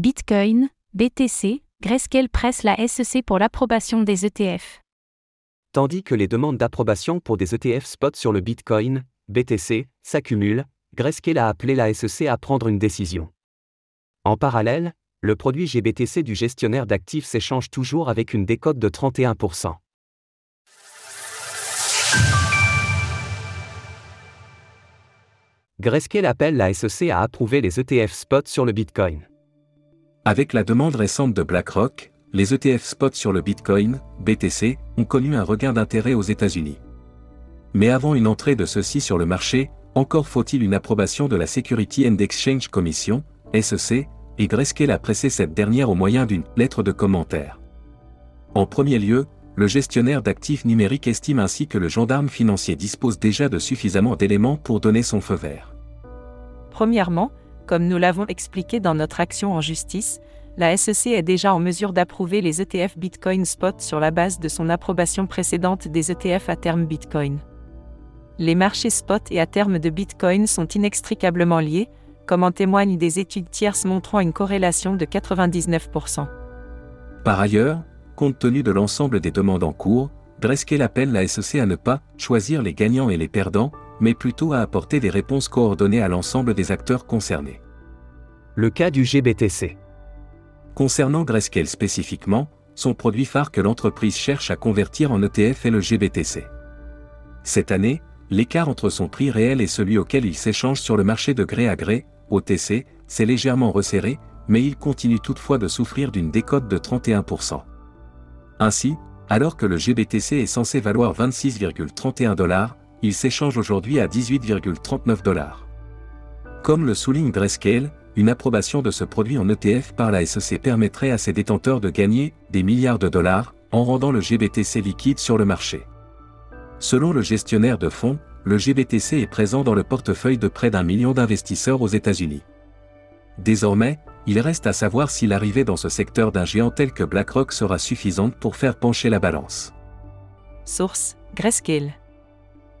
Bitcoin, BTC, Grayscale presse la SEC pour l'approbation des ETF. Tandis que les demandes d'approbation pour des ETF spot sur le Bitcoin, BTC, s'accumulent, Grayscale a appelé la SEC à prendre une décision. En parallèle, le produit GBTC du gestionnaire d'actifs s'échange toujours avec une décote de 31%. Grayscale appelle la SEC à approuver les ETF spot sur le Bitcoin. Avec la demande récente de BlackRock, les ETF spot sur le Bitcoin, BTC, ont connu un regain d'intérêt aux États-Unis. Mais avant une entrée de ceux-ci sur le marché, encore faut-il une approbation de la Security and Exchange Commission, SEC, et Grayscale a pressé cette dernière au moyen d'une lettre de commentaire. En premier lieu, le gestionnaire d'actifs numériques estime ainsi que le gendarme financier dispose déjà de suffisamment d'éléments pour donner son feu vert. Premièrement, comme nous l'avons expliqué dans notre action en justice, la SEC est déjà en mesure d'approuver les ETF Bitcoin Spot sur la base de son approbation précédente des ETF à terme Bitcoin. Les marchés spot et à terme de Bitcoin sont inextricablement liés, comme en témoignent des études tierces montrant une corrélation de 99%. Par ailleurs, compte tenu de l'ensemble des demandes en cours, Dreskel appelle la SEC à ne pas choisir les gagnants et les perdants, mais plutôt à apporter des réponses coordonnées à l'ensemble des acteurs concernés. Le cas du GBTC. Concernant Grayscale spécifiquement, son produit phare que l'entreprise cherche à convertir en ETF est le GBTC. Cette année, l'écart entre son prix réel et celui auquel il s'échange sur le marché de gré à gré, OTC, s'est légèrement resserré, mais il continue toutefois de souffrir d'une décote de 31%. Ainsi, alors que le GBTC est censé valoir 26,31 dollars, il s'échange aujourd'hui à 18,39 dollars. Comme le souligne Grayscale, une approbation de ce produit en ETF par la SEC permettrait à ses détenteurs de gagner des milliards de dollars en rendant le GBTC liquide sur le marché. Selon le gestionnaire de fonds, le GBTC est présent dans le portefeuille de près d'un million d'investisseurs aux États-Unis. Désormais, il reste à savoir si l'arrivée dans ce secteur d'un géant tel que BlackRock sera suffisante pour faire pencher la balance. Source Grayscale.